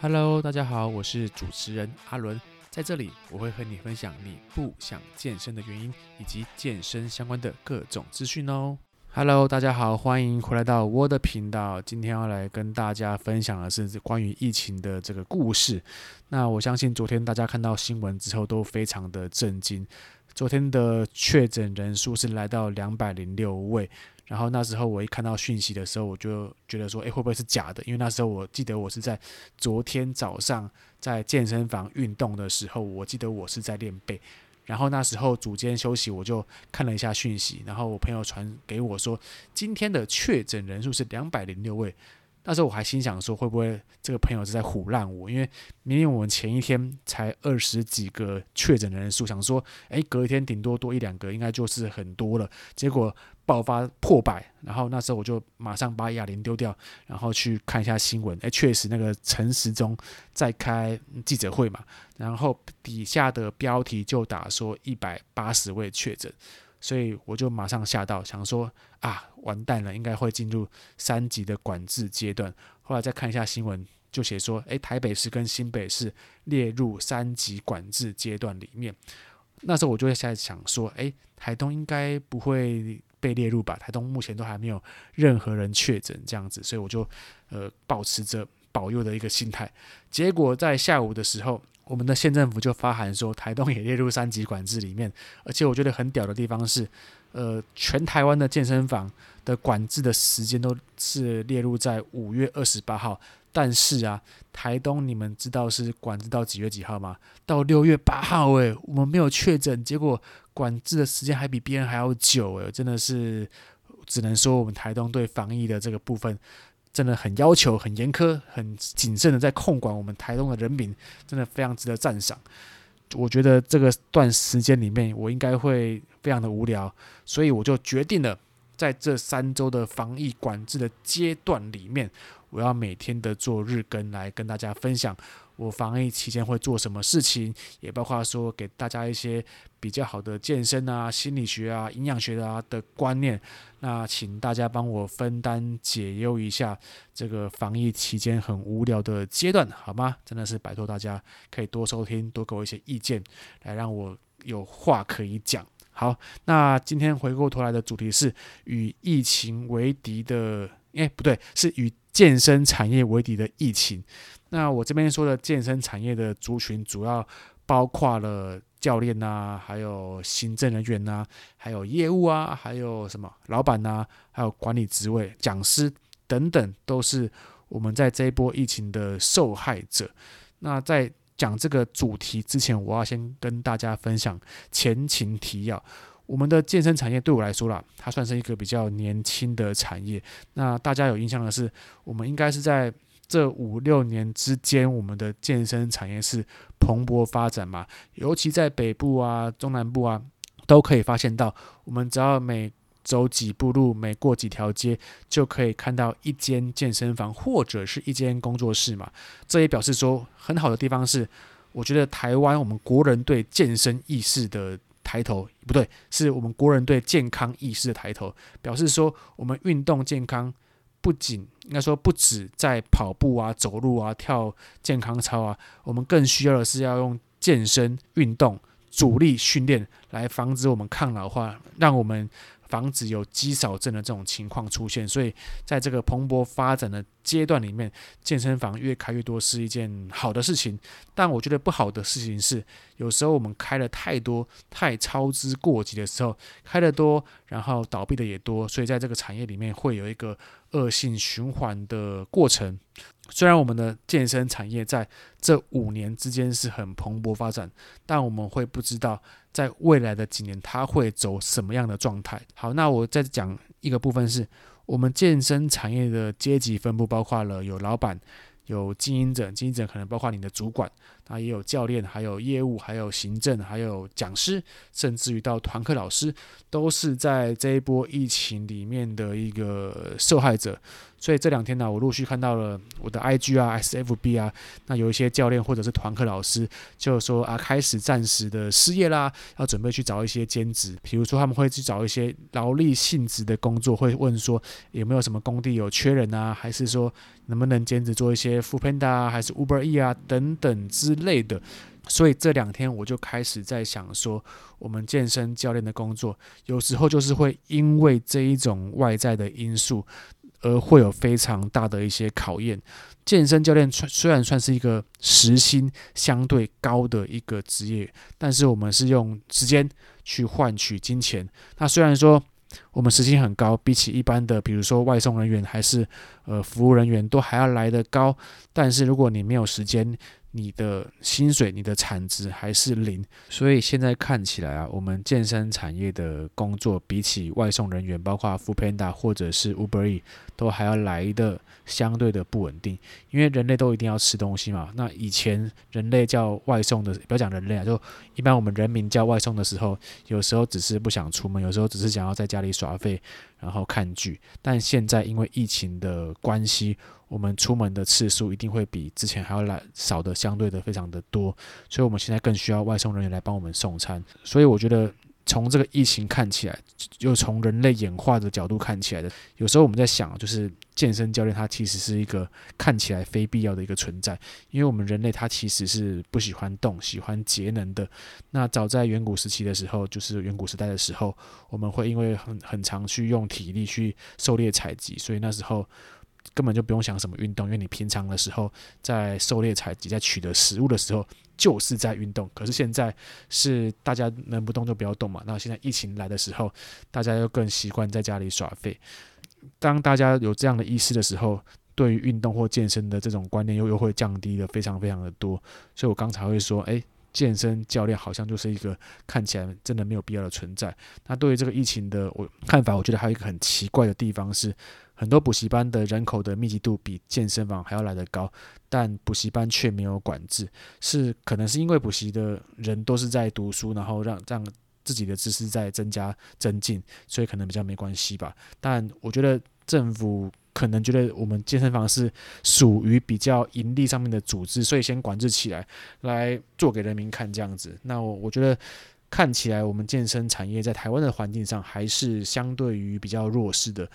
Hello，大家好，我是主持人阿伦，在这里我会和你分享你不想健身的原因，以及健身相关的各种资讯哦。Hello，大家好，欢迎回来到我的频道。今天要来跟大家分享的是关于疫情的这个故事。那我相信昨天大家看到新闻之后都非常的震惊，昨天的确诊人数是来到两百零六位。然后那时候我一看到讯息的时候，我就觉得说，诶，会不会是假的？因为那时候我记得我是在昨天早上在健身房运动的时候，我记得我是在练背。然后那时候组间休息，我就看了一下讯息，然后我朋友传给我说，今天的确诊人数是两百零六位。那时候我还心想说，会不会这个朋友是在唬烂我？因为明明我们前一天才二十几个确诊的人数，想说，诶，隔一天顶多多一两个，应该就是很多了。结果爆发破百，然后那时候我就马上把哑铃丢掉，然后去看一下新闻。诶，确实那个陈时中在开记者会嘛，然后底下的标题就打说一百八十位确诊。所以我就马上吓到，想说啊，完蛋了，应该会进入三级的管制阶段。后来再看一下新闻，就写说，诶，台北市跟新北市列入三级管制阶段里面。那时候我就会在想说，诶，台东应该不会被列入吧？台东目前都还没有任何人确诊这样子，所以我就呃保持着保佑的一个心态。结果在下午的时候，我们的县政府就发函说，台东也列入三级管制里面，而且我觉得很屌的地方是，呃，全台湾的健身房的管制的时间都是列入在五月二十八号，但是啊，台东你们知道是管制到几月几号吗？到六月八号，诶，我们没有确诊，结果管制的时间还比别人还要久，诶，真的是只能说我们台东对防疫的这个部分。真的很要求、很严苛、很谨慎的在控管我们台东的人民，真的非常值得赞赏。我觉得这个段时间里面，我应该会非常的无聊，所以我就决定了，在这三周的防疫管制的阶段里面，我要每天的做日更来跟大家分享。我防疫期间会做什么事情，也包括说给大家一些比较好的健身啊、心理学啊、营养学啊的观念。那请大家帮我分担解忧一下这个防疫期间很无聊的阶段，好吗？真的是拜托大家可以多收听，多给我一些意见，来让我有话可以讲。好，那今天回过头来的主题是与疫情为敌的，诶，不对，是与健身产业为敌的疫情。那我这边说的健身产业的族群，主要包括了教练呐，还有行政人员呐，还有业务啊，还有什么老板呐，还有管理职位、讲师等等，都是我们在这一波疫情的受害者。那在讲这个主题之前，我要先跟大家分享前情提要。我们的健身产业对我来说啦，它算是一个比较年轻的产业。那大家有印象的是，我们应该是在。这五六年之间，我们的健身产业是蓬勃发展嘛，尤其在北部啊、中南部啊，都可以发现到，我们只要每走几步路，每过几条街，就可以看到一间健身房或者是一间工作室嘛。这也表示说，很好的地方是，我觉得台湾我们国人对健身意识的抬头，不对，是我们国人对健康意识的抬头，表示说我们运动健康。不仅应该说不止在跑步啊、走路啊、跳健康操啊，我们更需要的是要用健身运动、主力训练来防止我们抗老化，让我们。防止有肌少症的这种情况出现，所以在这个蓬勃发展的阶段里面，健身房越开越多是一件好的事情。但我觉得不好的事情是，有时候我们开了太多、太操之过急的时候，开得多，然后倒闭的也多，所以在这个产业里面会有一个恶性循环的过程。虽然我们的健身产业在这五年之间是很蓬勃发展，但我们会不知道在未来的几年它会走什么样的状态。好，那我再讲一个部分是，我们健身产业的阶级分布包括了有老板、有经营者，经营者可能包括你的主管，那也有教练，还有业务，还有行政，还有讲师，甚至于到团课老师，都是在这一波疫情里面的一个受害者。所以这两天呢，我陆续看到了我的 IG 啊、SFB 啊，那有一些教练或者是团课老师，就说啊，开始暂时的失业啦，要准备去找一些兼职，比如说他们会去找一些劳力性质的工作，会问说有没有什么工地有缺人啊，还是说能不能兼职做一些 Foodpanda 啊，还是 Uber E 啊等等之类的。所以这两天我就开始在想说，我们健身教练的工作，有时候就是会因为这一种外在的因素。而会有非常大的一些考验。健身教练虽然算是一个时薪相对高的一个职业，但是我们是用时间去换取金钱。那虽然说我们时薪很高，比起一般的，比如说外送人员还是呃服务人员都还要来得高，但是如果你没有时间，你的薪水、你的产值还是零，所以现在看起来啊，我们健身产业的工作比起外送人员，包括 f o o p a n d a 或者是 Uber E 都还要来的相对的不稳定。因为人类都一定要吃东西嘛。那以前人类叫外送的，不要讲人类啊，就一般我们人民叫外送的时候，有时候只是不想出门，有时候只是想要在家里耍废，然后看剧。但现在因为疫情的关系，我们出门的次数一定会比之前还要来少的，相对的非常的多，所以我们现在更需要外送人员来帮我们送餐。所以我觉得从这个疫情看起来，又从人类演化的角度看起来的，有时候我们在想，就是健身教练他其实是一个看起来非必要的一个存在，因为我们人类他其实是不喜欢动，喜欢节能的。那早在远古时期的时候，就是远古时代的时候，我们会因为很很常去用体力去狩猎采集，所以那时候。根本就不用想什么运动，因为你平常的时候在狩猎采集、在取得食物的时候就是在运动。可是现在是大家能不动就不要动嘛。那现在疫情来的时候，大家又更习惯在家里耍废。当大家有这样的意识的时候，对于运动或健身的这种观念又又会降低的非常非常的多。所以我刚才会说，诶，健身教练好像就是一个看起来真的没有必要的存在。那对于这个疫情的我看法，我觉得还有一个很奇怪的地方是。很多补习班的人口的密集度比健身房还要来得高，但补习班却没有管制，是可能是因为补习的人都是在读书，然后让让自己的知识在增加增进，所以可能比较没关系吧。但我觉得政府可能觉得我们健身房是属于比较盈利上面的组织，所以先管制起来，来做给人民看这样子。那我我觉得看起来我们健身产业在台湾的环境上还是相对于比较弱势的。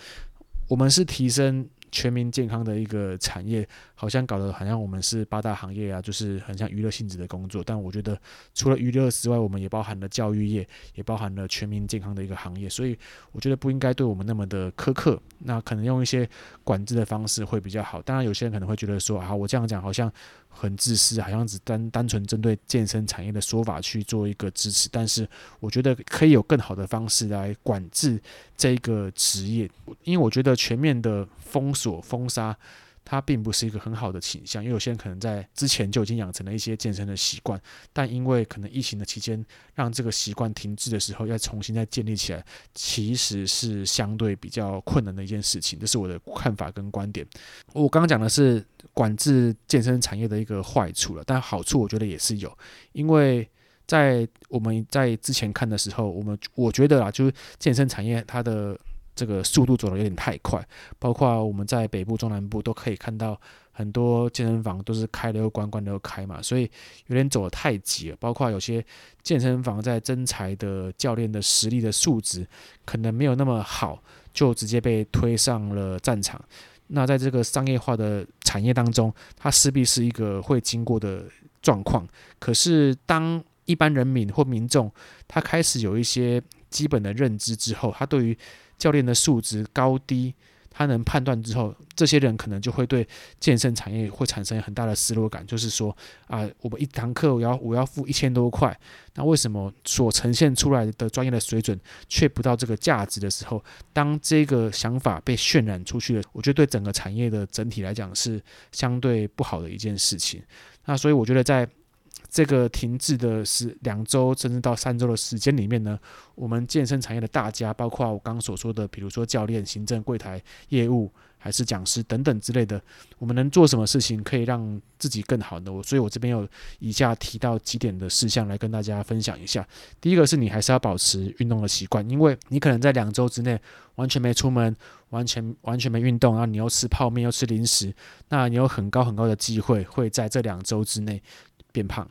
我们是提升全民健康的一个产业，好像搞得好像我们是八大行业啊，就是很像娱乐性质的工作。但我觉得，除了娱乐之外，我们也包含了教育业，也包含了全民健康的一个行业。所以，我觉得不应该对我们那么的苛刻。那可能用一些管制的方式会比较好。当然，有些人可能会觉得说啊，我这样讲好像很自私，好像只单单纯针对健身产业的说法去做一个支持。但是，我觉得可以有更好的方式来管制这个职业，因为我觉得全面的封锁封杀。它并不是一个很好的倾向，因为有些人可能在之前就已经养成了一些健身的习惯，但因为可能疫情的期间让这个习惯停滞的时候，要重新再建立起来，其实是相对比较困难的一件事情。这是我的看法跟观点。我刚刚讲的是管制健身产业的一个坏处了，但好处我觉得也是有，因为在我们在之前看的时候，我们我觉得啊，就是健身产业它的。这个速度走得有点太快，包括我们在北部、中南部都可以看到很多健身房都是开了又关，关了又开嘛，所以有点走得太急了。包括有些健身房在征才的教练的实力的素质可能没有那么好，就直接被推上了战场。那在这个商业化的产业当中，它势必是一个会经过的状况。可是当一般人民或民众他开始有一些基本的认知之后，他对于教练的素质高低，他能判断之后，这些人可能就会对健身产业会产生很大的失落感，就是说啊，我们一堂课我要我要付一千多块，那为什么所呈现出来的专业的水准却不到这个价值的时候，当这个想法被渲染出去了，我觉得对整个产业的整体来讲是相对不好的一件事情。那所以我觉得在这个停滞的是两周甚至到三周的时间里面呢，我们健身产业的大家，包括我刚刚所说的，比如说教练、行政、柜台、业务，还是讲师等等之类的，我们能做什么事情可以让自己更好呢？我所以我这边有以下提到几点的事项来跟大家分享一下。第一个是你还是要保持运动的习惯，因为你可能在两周之内完全没出门，完全完全没运动，然后你又吃泡面又吃零食，那你有很高很高的机会会在这两周之内变胖，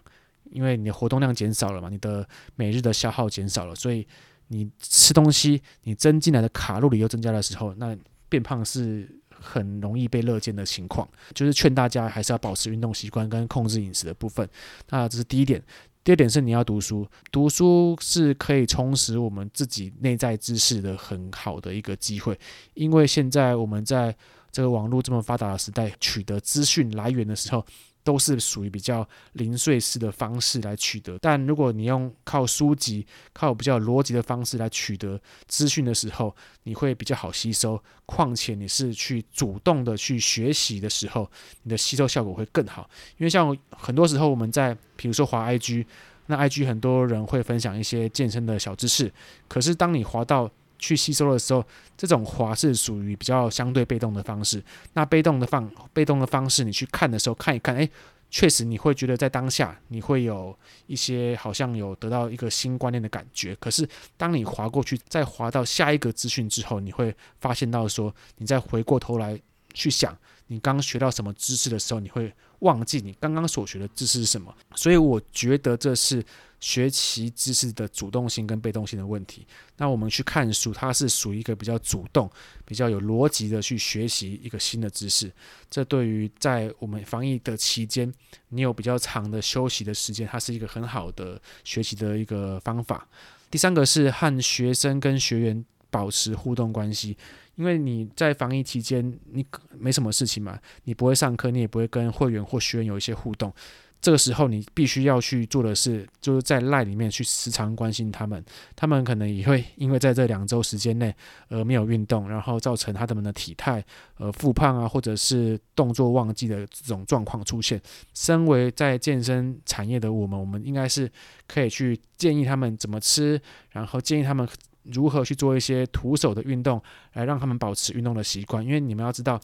因为你的活动量减少了嘛，你的每日的消耗减少了，所以你吃东西你增进来的卡路里又增加的时候，那变胖是。很容易被乐见的情况，就是劝大家还是要保持运动习惯跟控制饮食的部分。那这是第一点。第二点是你要读书，读书是可以充实我们自己内在知识的很好的一个机会。因为现在我们在这个网络这么发达的时代，取得资讯来源的时候，都是属于比较零碎式的方式来取得，但如果你用靠书籍、靠比较逻辑的方式来取得资讯的时候，你会比较好吸收。况且你是去主动的去学习的时候，你的吸收效果会更好。因为像很多时候我们在，比如说滑 IG，那 IG 很多人会分享一些健身的小知识，可是当你滑到去吸收的时候，这种滑是属于比较相对被动的方式。那被动的方被动的方式，你去看的时候，看一看，诶，确实你会觉得在当下你会有一些好像有得到一个新观念的感觉。可是当你滑过去，再滑到下一个资讯之后，你会发现到说，你再回过头来去想你刚学到什么知识的时候，你会忘记你刚刚所学的知识是什么。所以我觉得这是。学习知识的主动性跟被动性的问题，那我们去看书，它是属于一个比较主动、比较有逻辑的去学习一个新的知识。这对于在我们防疫的期间，你有比较长的休息的时间，它是一个很好的学习的一个方法。第三个是和学生跟学员保持互动关系，因为你在防疫期间，你没什么事情嘛，你不会上课，你也不会跟会员或学员有一些互动。这个时候，你必须要去做的是，就是在赖里面去时常关心他们。他们可能也会因为在这两周时间内，而没有运动，然后造成他们的体态呃复胖啊，或者是动作忘记的这种状况出现。身为在健身产业的我们，我们应该是可以去建议他们怎么吃，然后建议他们如何去做一些徒手的运动，来让他们保持运动的习惯。因为你们要知道。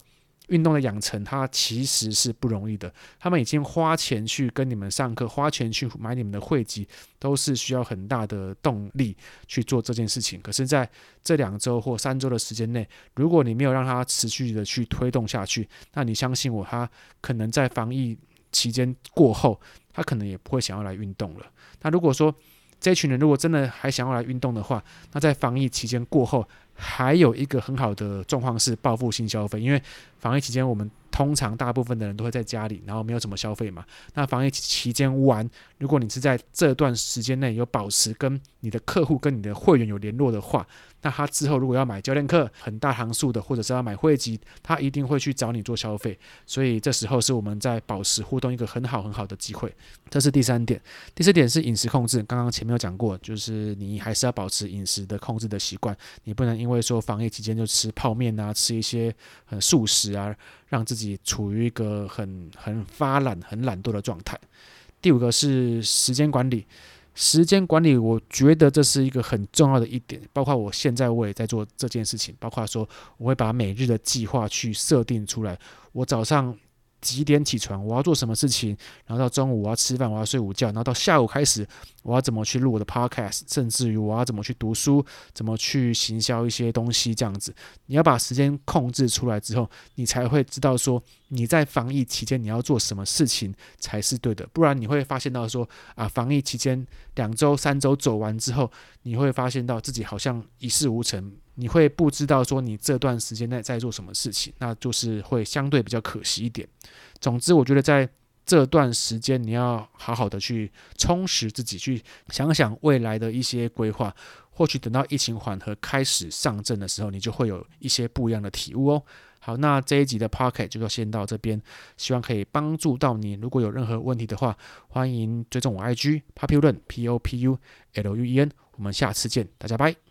运动的养成，它其实是不容易的。他们已经花钱去跟你们上课，花钱去买你们的会籍，都是需要很大的动力去做这件事情。可是，在这两周或三周的时间内，如果你没有让他持续的去推动下去，那你相信我，他可能在防疫期间过后，他可能也不会想要来运动了。那如果说这群人如果真的还想要来运动的话，那在防疫期间过后，还有一个很好的状况是报复性消费，因为防疫期间我们通常大部分的人都会在家里，然后没有什么消费嘛。那防疫期间完，如果你是在这段时间内有保持跟你的客户、跟你的会员有联络的话，那他之后如果要买教练课，很大行数的，或者是要买会籍，他一定会去找你做消费。所以这时候是我们在保持互动一个很好很好的机会。这是第三点。第四点是饮食控制，刚刚前面有讲过，就是你还是要保持饮食的控制的习惯，你不能因为说防疫期间就吃泡面啊，吃一些很素食啊，让自己处于一个很很发懒、很懒惰的状态。第五个是时间管理。时间管理，我觉得这是一个很重要的一点。包括我现在我也在做这件事情，包括说我会把每日的计划去设定出来。我早上。几点起床？我要做什么事情？然后到中午我要吃饭，我要睡午觉。然后到下午开始，我要怎么去录我的 podcast？甚至于我要怎么去读书？怎么去行销一些东西？这样子，你要把时间控制出来之后，你才会知道说你在防疫期间你要做什么事情才是对的。不然你会发现到说啊，防疫期间两周、三周走完之后，你会发现到自己好像一事无成。你会不知道说你这段时间内在做什么事情，那就是会相对比较可惜一点。总之，我觉得在这段时间你要好好的去充实自己，去想想未来的一些规划。或许等到疫情缓和开始上阵的时候，你就会有一些不一样的体悟哦。好，那这一集的 Podcast 就要先到这边，希望可以帮助到你。如果有任何问题的话，欢迎追踪我 IG Populuen P O P U L U E N。我们下次见，大家拜。